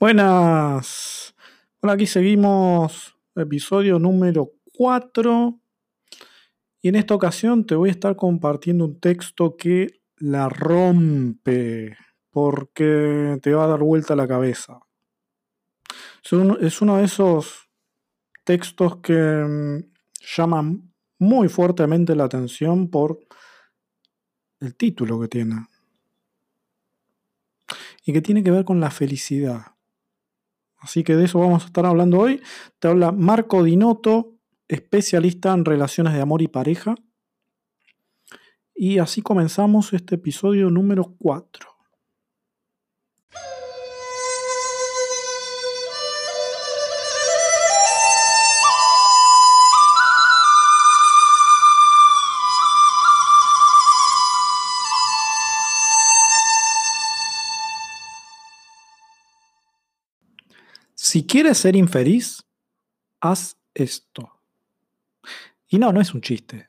Buenas. Bueno, aquí seguimos episodio número 4. Y en esta ocasión te voy a estar compartiendo un texto que la rompe porque te va a dar vuelta la cabeza. Es uno de esos textos que mm, llaman muy fuertemente la atención por el título que tiene. Y que tiene que ver con la felicidad. Así que de eso vamos a estar hablando hoy. Te habla Marco Dinotto, especialista en relaciones de amor y pareja. Y así comenzamos este episodio número 4. Si quieres ser infeliz, haz esto. Y no, no es un chiste.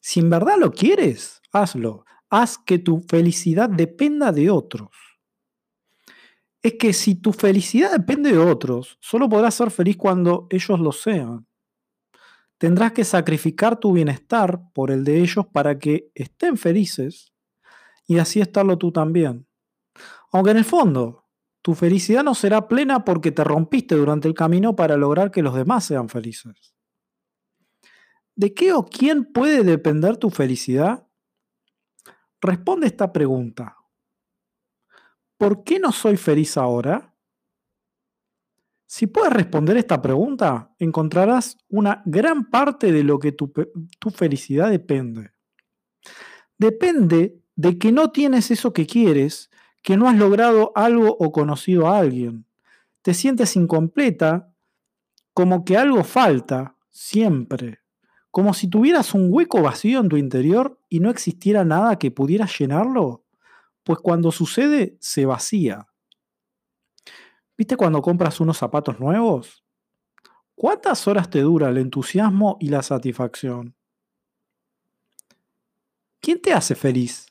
Si en verdad lo quieres, hazlo. Haz que tu felicidad dependa de otros. Es que si tu felicidad depende de otros, solo podrás ser feliz cuando ellos lo sean. Tendrás que sacrificar tu bienestar por el de ellos para que estén felices y así estarlo tú también. Aunque en el fondo, tu felicidad no será plena porque te rompiste durante el camino para lograr que los demás sean felices. ¿De qué o quién puede depender tu felicidad? Responde esta pregunta. ¿Por qué no soy feliz ahora? Si puedes responder esta pregunta, encontrarás una gran parte de lo que tu, tu, felicidad depende. Depende de que no tienes eso que quieres que no has logrado algo o conocido a alguien. Te sientes incompleta, como que algo falta, siempre. Como si tuvieras un hueco vacío en tu interior y no existiera nada que pudiera llenarlo. Pues cuando sucede, se vacía. ¿Viste cuando compras unos zapatos nuevos? ¿Cuántas horas te dura el entusiasmo y la satisfacción? ¿Quién te hace feliz?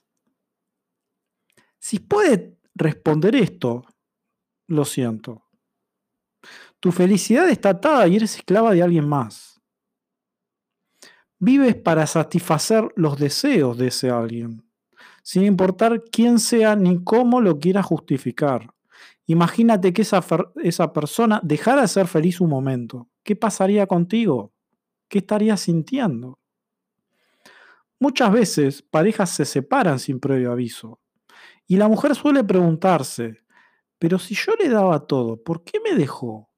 Si puede responder esto, lo siento. Tu felicidad está atada y eres esclava de alguien más. Vives para satisfacer los deseos de ese alguien, sin importar quién sea ni cómo lo quiera justificar. Imagínate que esa, esa persona dejara de ser feliz un momento. ¿Qué pasaría contigo? ¿Qué estarías sintiendo? Muchas veces parejas se separan sin previo aviso y la mujer suele preguntarse, pero si yo le daba todo, ¿por qué me dejó?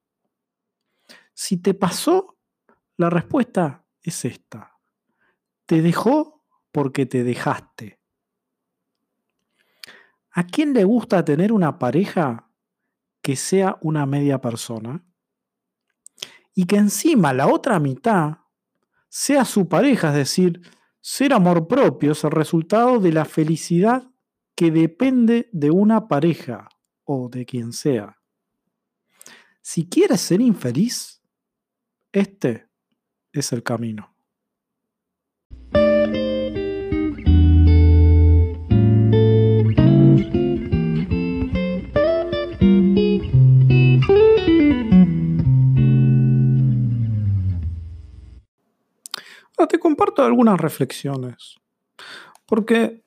Si te pasó, la respuesta es esta. Te dejó porque te dejaste. ¿A quién le gusta tener una pareja que sea una media persona? Y que encima la otra mitad sea su pareja, es decir, ser amor propio es el resultado de la felicidad que depende de una pareja o de quien sea. Si quieres ser infeliz, este es el camino. Ahora te comparto algunas reflexiones, porque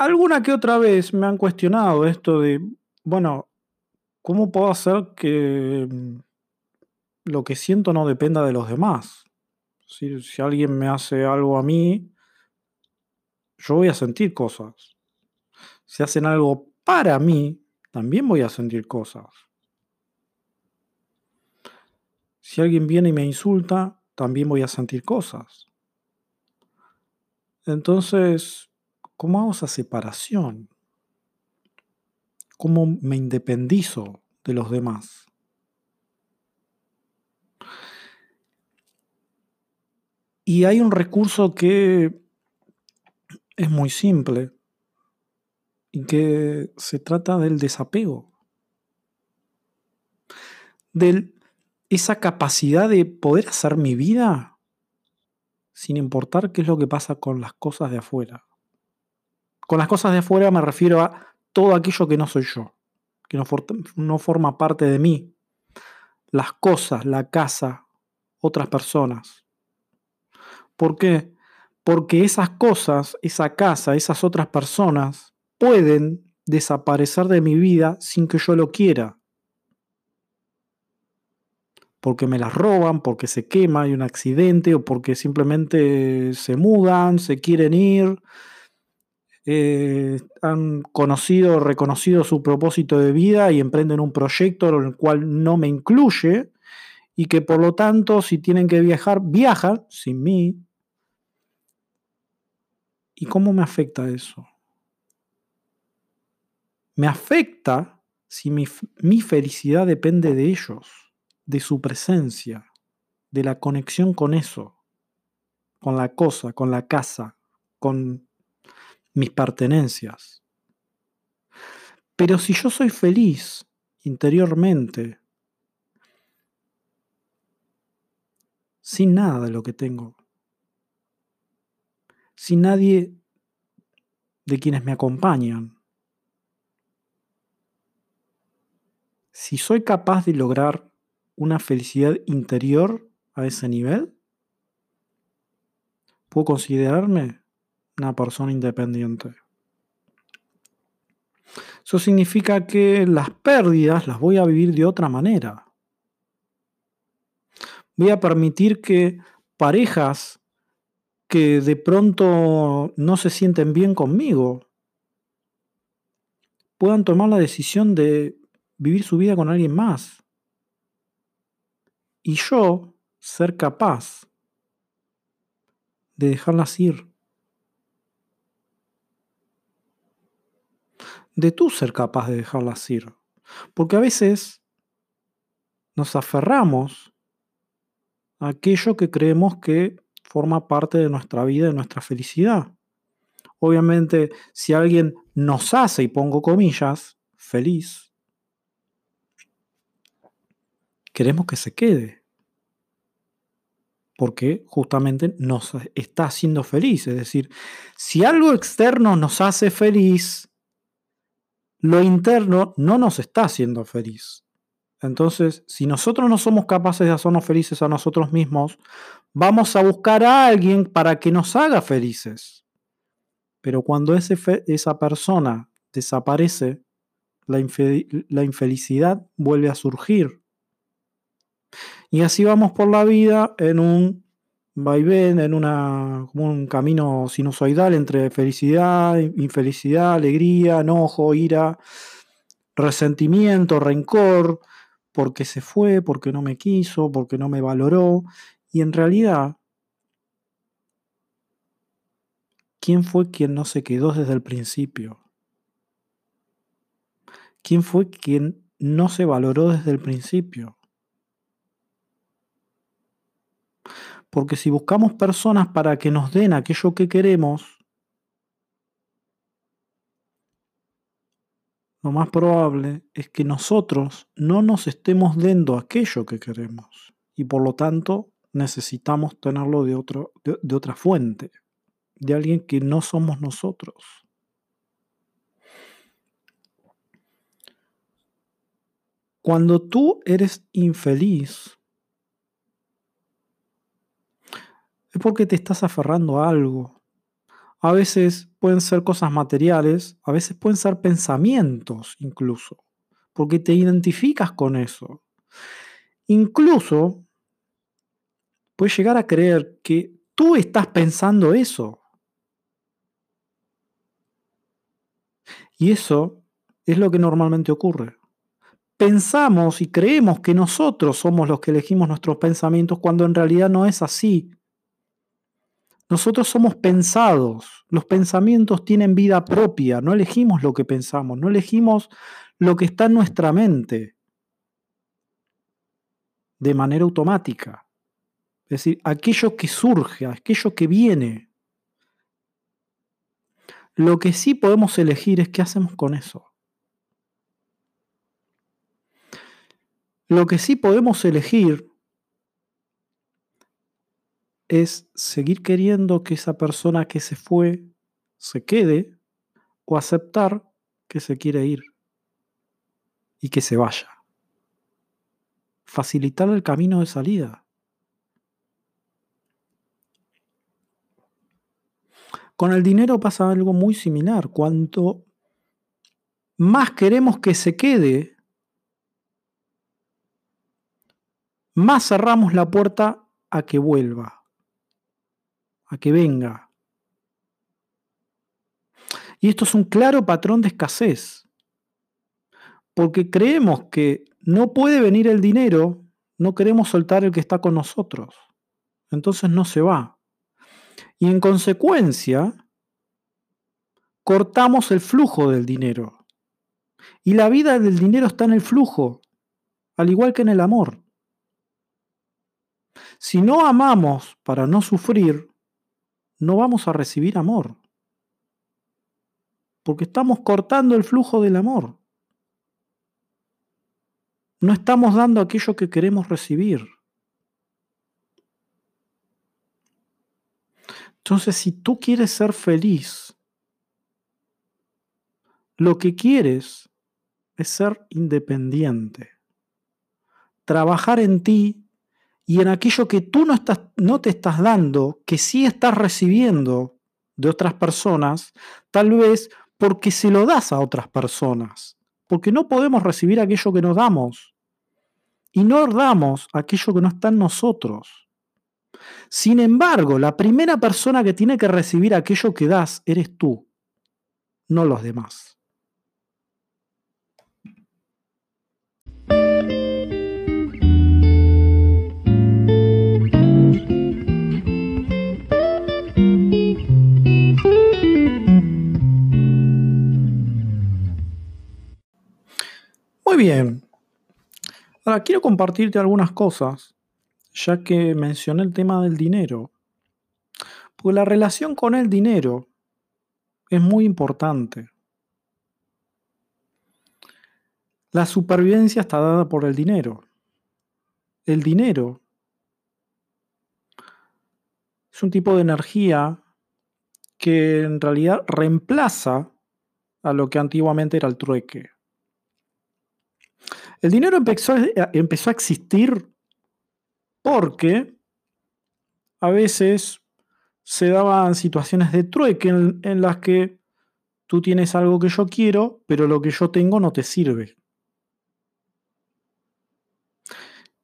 alguna que otra vez me han cuestionado esto de, bueno, ¿cómo puedo hacer que mm, lo que siento no dependa de los demás? Si, si alguien me hace algo a mí, yo voy a sentir cosas. Si hacen algo para mí, también voy a sentir cosas. Si alguien viene y me insulta, también voy a sentir cosas. Entonces, ¿Cómo hago esa separación? ¿Cómo me independizo de los demás? Y hay un recurso que es muy simple y que se trata del desapego. De esa capacidad de poder hacer mi vida sin importar qué es lo que pasa con las cosas de afuera. Con las cosas de afuera me refiero a todo aquello que no soy yo, que no, forma parte de mí. Las cosas, la casa, otras personas. ¿Por qué? Porque esas cosas, esa casa, esas otras personas pueden desaparecer de mi vida sin que yo lo quiera. Porque me las roban, porque se quema, hay un accidente o porque simplemente se mudan, se quieren ir, eh, han conocido, reconocido su propósito de vida y emprenden un proyecto en el cual no me incluye y que por lo tanto si tienen que viajar, viajan sin mí. ¿Y cómo me afecta eso? Me afecta si mi, mi felicidad depende de ellos, de su presencia, de la conexión con eso, con la cosa, con la casa, con mis pertenencias. Pero si yo soy feliz interiormente, sin nada de lo que tengo, sin nadie de quienes me acompañan, si soy capaz de lograr una felicidad interior a ese nivel, puedo considerarme una persona independiente. Eso significa que las pérdidas las voy a vivir de otra manera. Voy a permitir que parejas que de pronto no se sienten bien conmigo puedan tomar la decisión de vivir su vida con alguien más. Y yo ser capaz de dejarlas ir. De tú ser capaz de dejarlas ir. Porque a veces nos aferramos a aquello que creemos que forma parte de nuestra vida, de nuestra felicidad. Obviamente, si alguien nos hace, y pongo comillas, feliz, queremos que se quede. Porque justamente nos está haciendo feliz. Es decir, si algo externo nos hace feliz, lo interno no nos está haciendo feliz. Entonces, si nosotros no somos capaces de hacernos felices a nosotros mismos, vamos a buscar a alguien para que nos haga felices. Pero cuando ese esa persona desaparece, la, la infelicidad vuelve a surgir. Y así vamos por la vida en un vaivén, en una, un camino sinusoidal entre felicidad, infelicidad, alegría, enojo, ira, resentimiento, rencor, porque se fue, porque no me quiso, porque no me valoró. Y en realidad, ¿quién fue quien no se quedó desde el principio? ¿Quién fue quien no se valoró desde el principio? Porque si buscamos personas para que nos den aquello que queremos, lo más probable es que nosotros no nos estemos dando aquello que queremos y por lo tanto necesitamos tenerlo de, otro, de, otra fuente, de alguien que no somos nosotros. Cuando tú eres infeliz, es porque te estás aferrando a algo. A veces pueden ser cosas materiales, a veces pueden ser pensamientos incluso, porque te identificas con eso. Incluso puedes llegar a creer que tú estás pensando eso. Y eso es lo que normalmente ocurre. Pensamos y creemos que nosotros somos los que elegimos nuestros pensamientos cuando en realidad no es así. Nosotros somos pensados, los pensamientos tienen vida propia, no elegimos lo que pensamos, no elegimos lo que está en nuestra mente de manera automática. Es decir, aquello que surge, aquello que viene. Lo que sí podemos elegir es qué hacemos con eso. Lo que sí podemos elegir es seguir queriendo que esa persona que se fue se quede o aceptar que se quiere ir. y que se vaya. Facilitar el camino de salida. Con el dinero pasa algo muy similar. Cuanto más queremos que se quede, más cerramos la puerta a que vuelva, a que venga. Y esto es un claro patrón de escasez, porque creemos que no puede venir el dinero, no queremos soltar el que está con nosotros. Entonces no se va. Y en consecuencia, cortamos el flujo del dinero. Y la vida del dinero está en el flujo, al igual que en el amor. Si no amamos para no sufrir, no vamos a recibir amor. Porque estamos cortando el flujo del amor. No estamos dando aquello que queremos recibir. Entonces, si tú quieres ser feliz, lo que quieres es ser independiente. Trabajar en ti y en aquello que tú no, estás, no te estás dando, que sí estás recibiendo de otras personas, tal vez porque se lo das a otras personas. Porque no podemos recibir aquello que nos damos. Y no damos aquello que no está en nosotros. Sin embargo, la primera persona que tiene que recibir aquello que das eres tú, no los demás. Muy bien. Ahora quiero compartirte algunas cosas, ya que mencioné el tema del dinero. Porque la relación con el dinero es muy importante. La supervivencia está dada por el dinero. El dinero es un tipo de energía que en realidad reemplaza a lo que antiguamente era el trueque. El dinero empezó a, existir porque a veces se daban situaciones de trueque en las que tú tienes algo que yo quiero, pero lo que yo tengo no te sirve.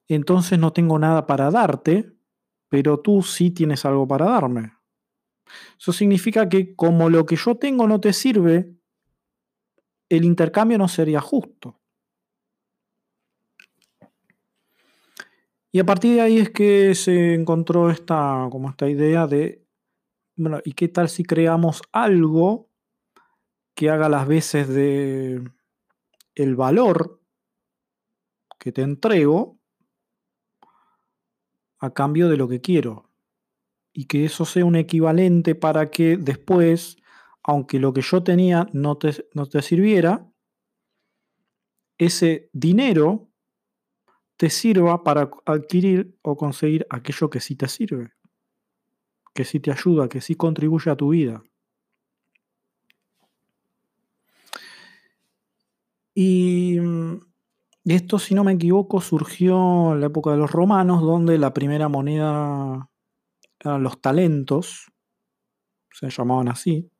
entonces no tengo nada para darte, pero tú sí tienes algo para darme. Eso significa que como lo que yo tengo no te sirve, el intercambio no sería justo. Y a partir de ahí es que se encontró esta, como esta idea de, bueno, ¿y qué tal si creamos algo que haga las veces de el valor que te entrego a cambio de lo que quiero. Y que eso sea un equivalente para que después, aunque lo que yo tenía no te, no te sirviera, ese dinero te sirva para adquirir o conseguir aquello que sí te sirve, que sí te ayuda, que sí contribuye a tu vida. Y mm, esto, si no me equivoco, surgió en la época de los romanos, donde la primera moneda eran los talentos, se llamaban así.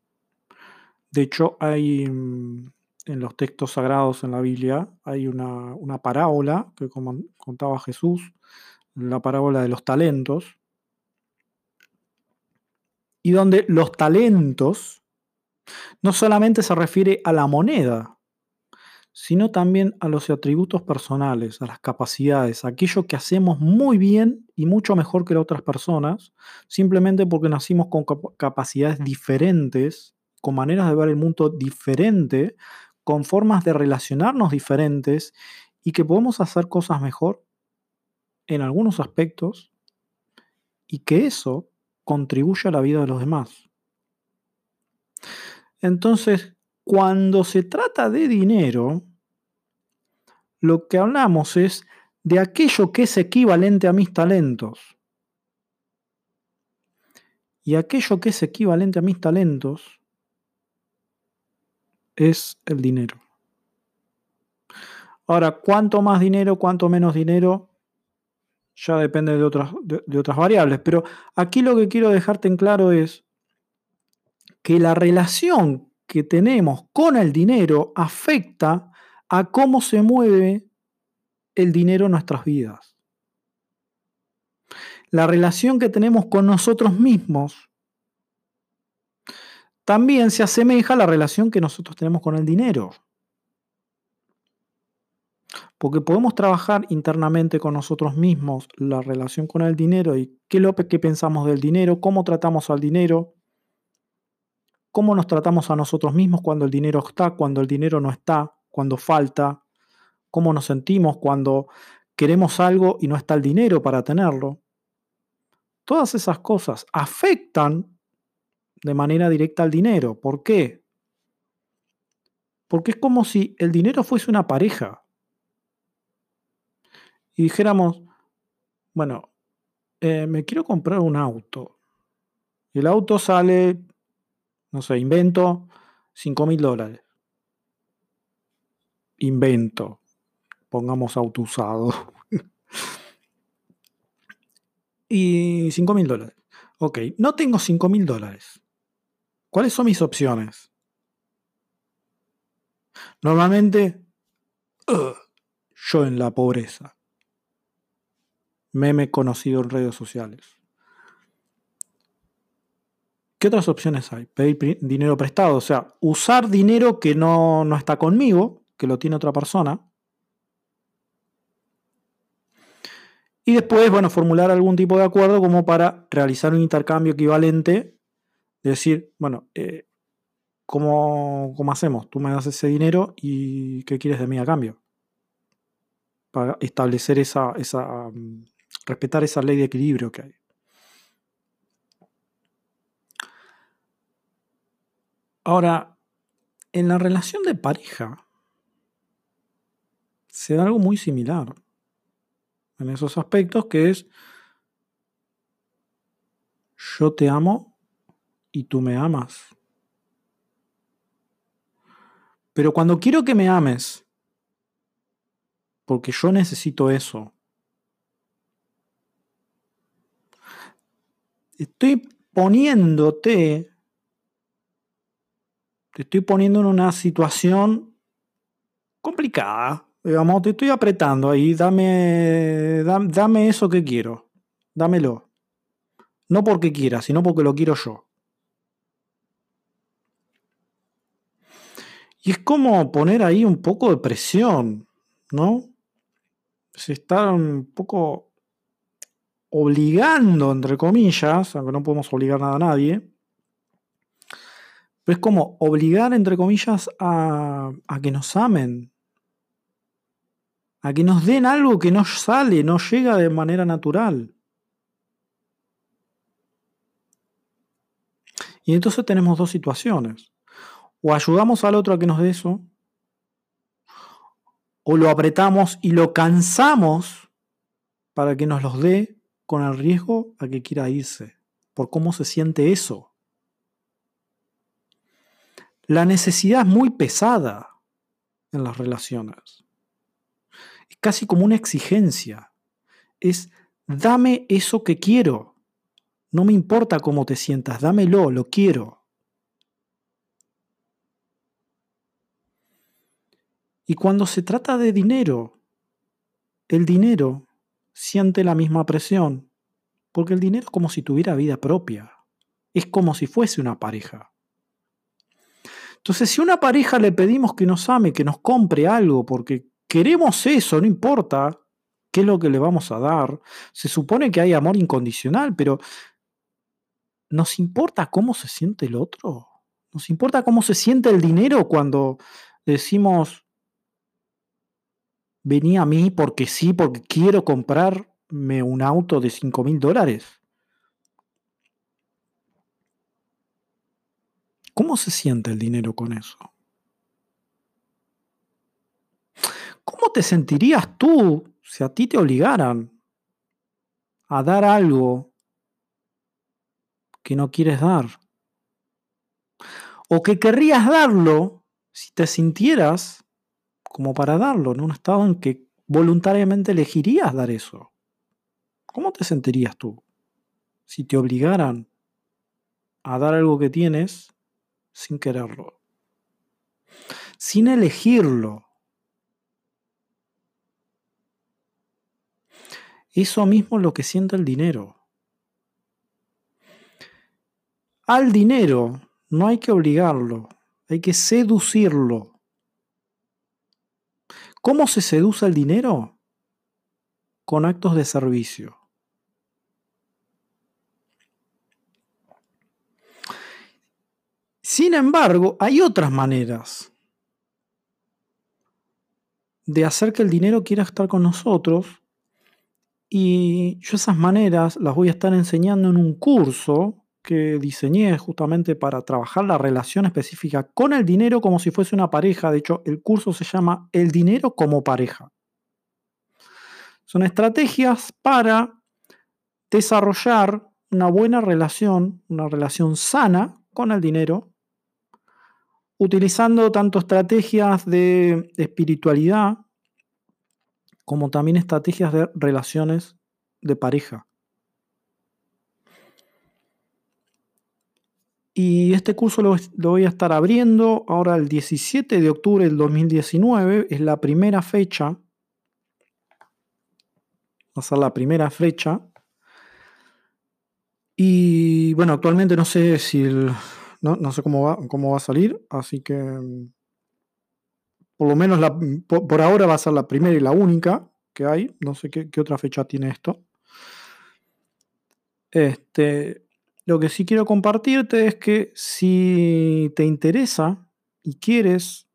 De hecho, hay mm, en los textos sagrados en la Biblia, hay una, parábola que contaba Jesús, la parábola de los talentos, y donde los talentos no solamente se refiere a la moneda, sino también a los atributos personales, a las capacidades, a aquello que hacemos muy bien y mucho mejor que las otras personas, simplemente porque nacimos con capacidades diferentes, con maneras de ver el mundo diferente, con formas de relacionarnos diferentes y que podemos hacer cosas mejor en algunos aspectos y que eso contribuye a la vida de los demás. Entonces, cuando se trata de dinero, lo que hablamos es de aquello que es equivalente a mis talentos. Y aquello que es equivalente a mis talentos es el dinero. Ahora, cuánto más dinero, cuánto menos dinero, ya depende de otras, de otras variables. Pero aquí lo que quiero dejarte en claro es que la relación que tenemos con el dinero afecta a cómo se mueve el dinero en nuestras vidas. La relación que tenemos con nosotros mismos también se asemeja a la relación que nosotros tenemos con el dinero. Porque podemos trabajar internamente con nosotros mismos la relación con el dinero y qué lo que pensamos del dinero, cómo tratamos al dinero, cómo nos tratamos a nosotros mismos cuando el dinero está, cuando el dinero no está, cuando falta, cómo nos sentimos cuando queremos algo y no está el dinero para tenerlo. Todas esas cosas afectan de manera directa al dinero. ¿Por qué? Porque es como si el dinero fuese una pareja. Y dijéramos, bueno, eh, me quiero comprar un auto. El auto sale no sé, invento 5 mil dólares. Invento. Pongamos auto usado. y 5 mil dólares. Ok, no tengo 5 mil dólares. ¿Cuáles son mis opciones? Normalmente, yo en la pobreza. Meme conocido en redes sociales. ¿Qué otras opciones hay? Pedir dinero prestado, o sea, usar dinero que no, no está conmigo, que lo tiene otra persona. Y después, bueno, formular algún tipo de acuerdo como para realizar un intercambio equivalente. Decir, bueno, eh, ¿cómo, hacemos? Tú me das ese dinero y ¿qué quieres de mí a cambio? Para establecer esa, esa mm, respetar esa ley de equilibrio que hay. Ahora, en la relación de pareja se da algo muy similar en esos aspectos que es yo te amo y tú me amas. Pero cuando quiero que me ames, porque yo necesito eso, estoy poniéndote te estoy poniendo en una situación complicada. Digamos, te estoy apretando ahí, dame, dame, eso que quiero, dámelo. No porque quiera, sino porque lo quiero yo. Y es como poner ahí un poco de presión, ¿no? Se está un poco obligando, entre comillas, aunque no podemos obligar nada a nadie, pero es como obligar, entre comillas, a, que nos amen. A que nos den algo que no sale, no llega de manera natural. Y entonces tenemos dos situaciones. O ayudamos al otro a que nos dé eso, o lo apretamos y lo cansamos para que nos los dé con el riesgo a que quiera irse, por cómo se siente eso. La necesidad es muy pesada en las relaciones. Es casi como una exigencia. Es dame eso que quiero. No me importa cómo te sientas, dámelo, lo quiero. Y cuando se trata de dinero, el dinero siente la misma presión, porque el dinero es como si tuviera vida propia, es como si fuese una pareja. Entonces, si a una pareja le pedimos que nos ame, que nos compre algo, porque queremos eso, no importa qué es lo que le vamos a dar, se supone que hay amor incondicional, pero ¿nos importa cómo se siente el otro? ¿Nos importa cómo se siente el dinero cuando decimos, vení a mí porque sí, porque quiero comprarme un auto de 5 mil dólares? ¿Cómo se siente el dinero con eso? ¿Cómo te sentirías tú si a ti te obligaran a dar algo que no quieres dar? ¿O que querrías darlo si te sintieras como para darlo, en un estado en que voluntariamente elegirías dar eso. ¿Cómo te sentirías tú si te obligaran a dar algo que tienes sin quererlo? Sin elegirlo. Eso mismo es lo que siente el dinero. Al dinero no hay que obligarlo, hay que seducirlo. ¿Cómo se seduce el dinero? Con actos de servicio. Sin embargo, hay otras maneras de hacer que el dinero quiera estar con nosotros y yo esas maneras las voy a estar enseñando en un curso que diseñé justamente para trabajar la relación específica con el dinero como si fuese una pareja. De hecho, el curso se llama El dinero como pareja. Son estrategias para desarrollar una buena relación, una relación sana con el dinero, utilizando tanto estrategias de espiritualidad como también estrategias de relaciones de pareja. Y este curso lo, voy a estar abriendo ahora el 17 de octubre del 2019. Es la primera fecha. Va a ser la primera fecha. Y bueno, actualmente no sé si no, sé cómo va, cómo va a salir. Así que por lo menos por, ahora va a ser la primera y la única que hay. No sé qué, qué otra fecha tiene esto. Este, lo que sí quiero compartirte es que si te interesa y quieres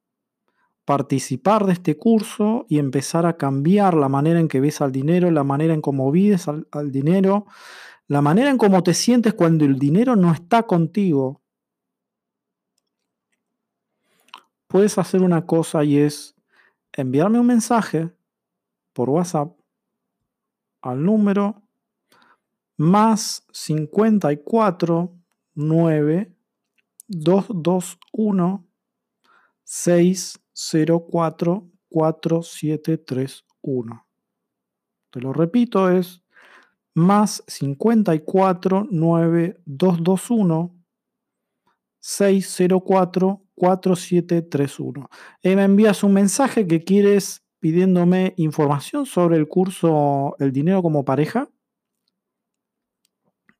participar de este curso y empezar a cambiar la manera en que ves al dinero, la manera en cómo vives al, dinero, la manera en cómo te sientes cuando el dinero no está contigo, puedes hacer una cosa y es enviarme un mensaje por WhatsApp al número más 54 9 221 604 4731. Te lo repito, es más 54 9 221 604 4731. Y me envías un mensaje que quieres pidiéndome información sobre el curso El dinero como pareja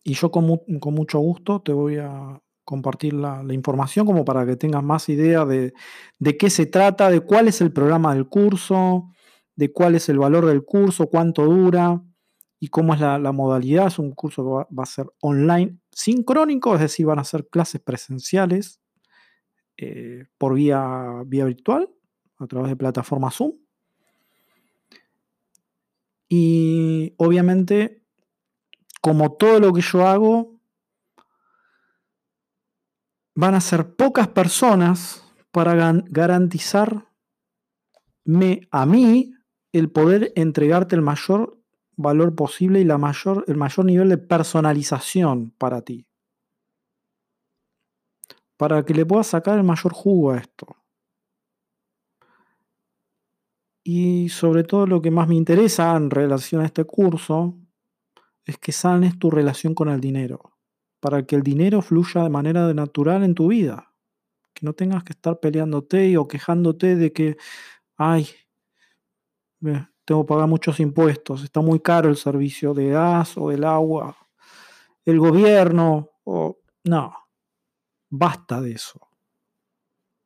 y yo con, mucho gusto te voy a compartir la, información como para que tengas más idea de, qué se trata, de cuál es el programa del curso, de cuál es el valor del curso, cuánto dura y cómo es la, modalidad. Es un curso que va, a ser online sincrónico, es decir, van a ser clases presenciales eh, por vía, vía virtual a través de plataforma Zoom. Y obviamente como todo lo que yo hago, van a ser pocas personas para garantizarme a mí el poder entregarte el mayor valor posible y la mayor, el mayor nivel de personalización para ti. Para que le puedas sacar el mayor jugo a esto. Y sobre todo lo que más me interesa en relación a este curso es que sanes tu relación con el dinero, para que el dinero fluya de manera natural en tu vida. Que no tengas que estar peleándote o quejándote de que, ay, tengo que pagar muchos impuestos, está muy caro el servicio de gas o del agua, el gobierno, o no, basta de eso,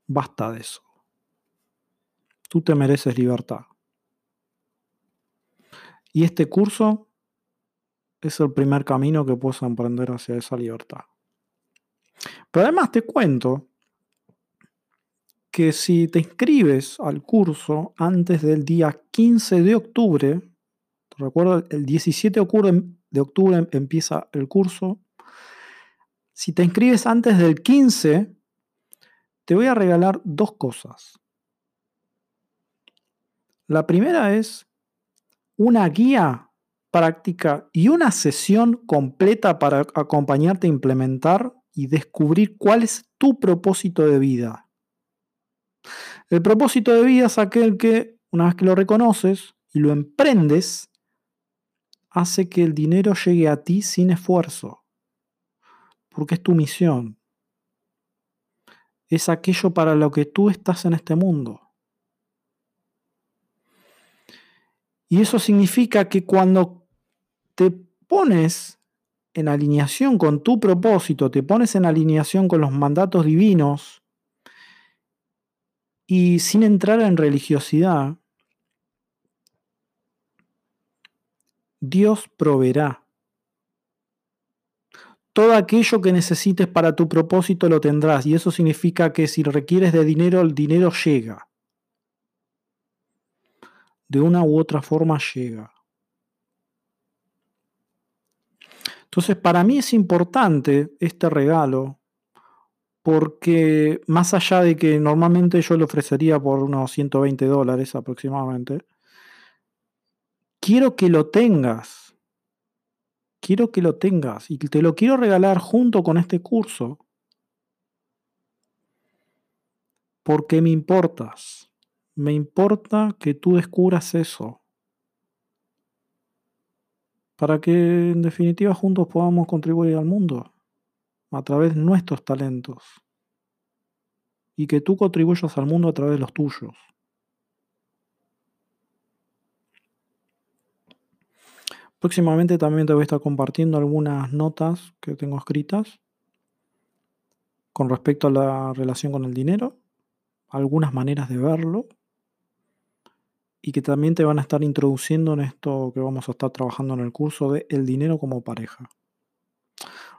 basta de eso. Tú te mereces libertad. Y este curso es el primer camino que puedes emprender hacia esa libertad. Pero además te cuento que si te inscribes al curso antes del día 15 de octubre, te recuerdo, el 17 de octubre empieza el curso, si te inscribes antes del 15, te voy a regalar dos cosas. La primera es una guía práctica y una sesión completa para acompañarte a implementar y descubrir cuál es tu propósito de vida. El propósito de vida es aquel que, una vez que lo reconoces y lo emprendes, hace que el dinero llegue a ti sin esfuerzo, porque es tu misión. Es aquello para lo que tú estás en este mundo. Y eso significa que cuando te pones en alineación con tu propósito, te pones en alineación con los mandatos divinos y sin entrar en religiosidad, Dios proveerá. Todo aquello que necesites para tu propósito lo tendrás y eso significa que si requieres de dinero, el dinero llega. De una u otra forma llega. Entonces, para mí es importante este regalo porque más allá de que normalmente yo lo ofrecería por unos 120 dólares aproximadamente, quiero que lo tengas. Quiero que lo tengas y te lo quiero regalar junto con este curso. Porque me importas. Me importa que tú descubras eso para que en definitiva juntos podamos contribuir al mundo a través de nuestros talentos y que tú contribuyas al mundo a través de los tuyos. Próximamente también te voy a estar compartiendo algunas notas que tengo escritas con respecto a la relación con el dinero, algunas maneras de verlo y que también te van a estar introduciendo en esto que vamos a estar trabajando en el curso de El dinero como pareja.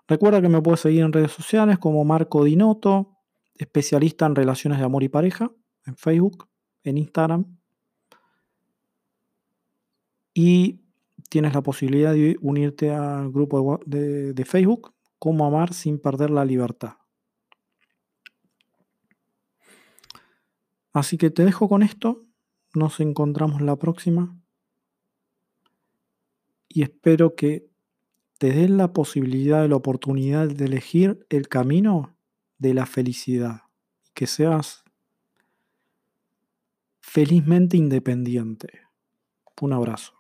Recuerda que me puedes seguir en redes sociales como Marco Dinoto, especialista en relaciones de amor y pareja, en Facebook, en Instagram. Y tienes la posibilidad de unirte al grupo de, de Facebook, Cómo amar sin perder la libertad. Así que te dejo con esto nos encontramos la próxima y espero que te des la posibilidad la oportunidad de elegir el camino de la felicidad y que seas felizmente independiente. Un abrazo.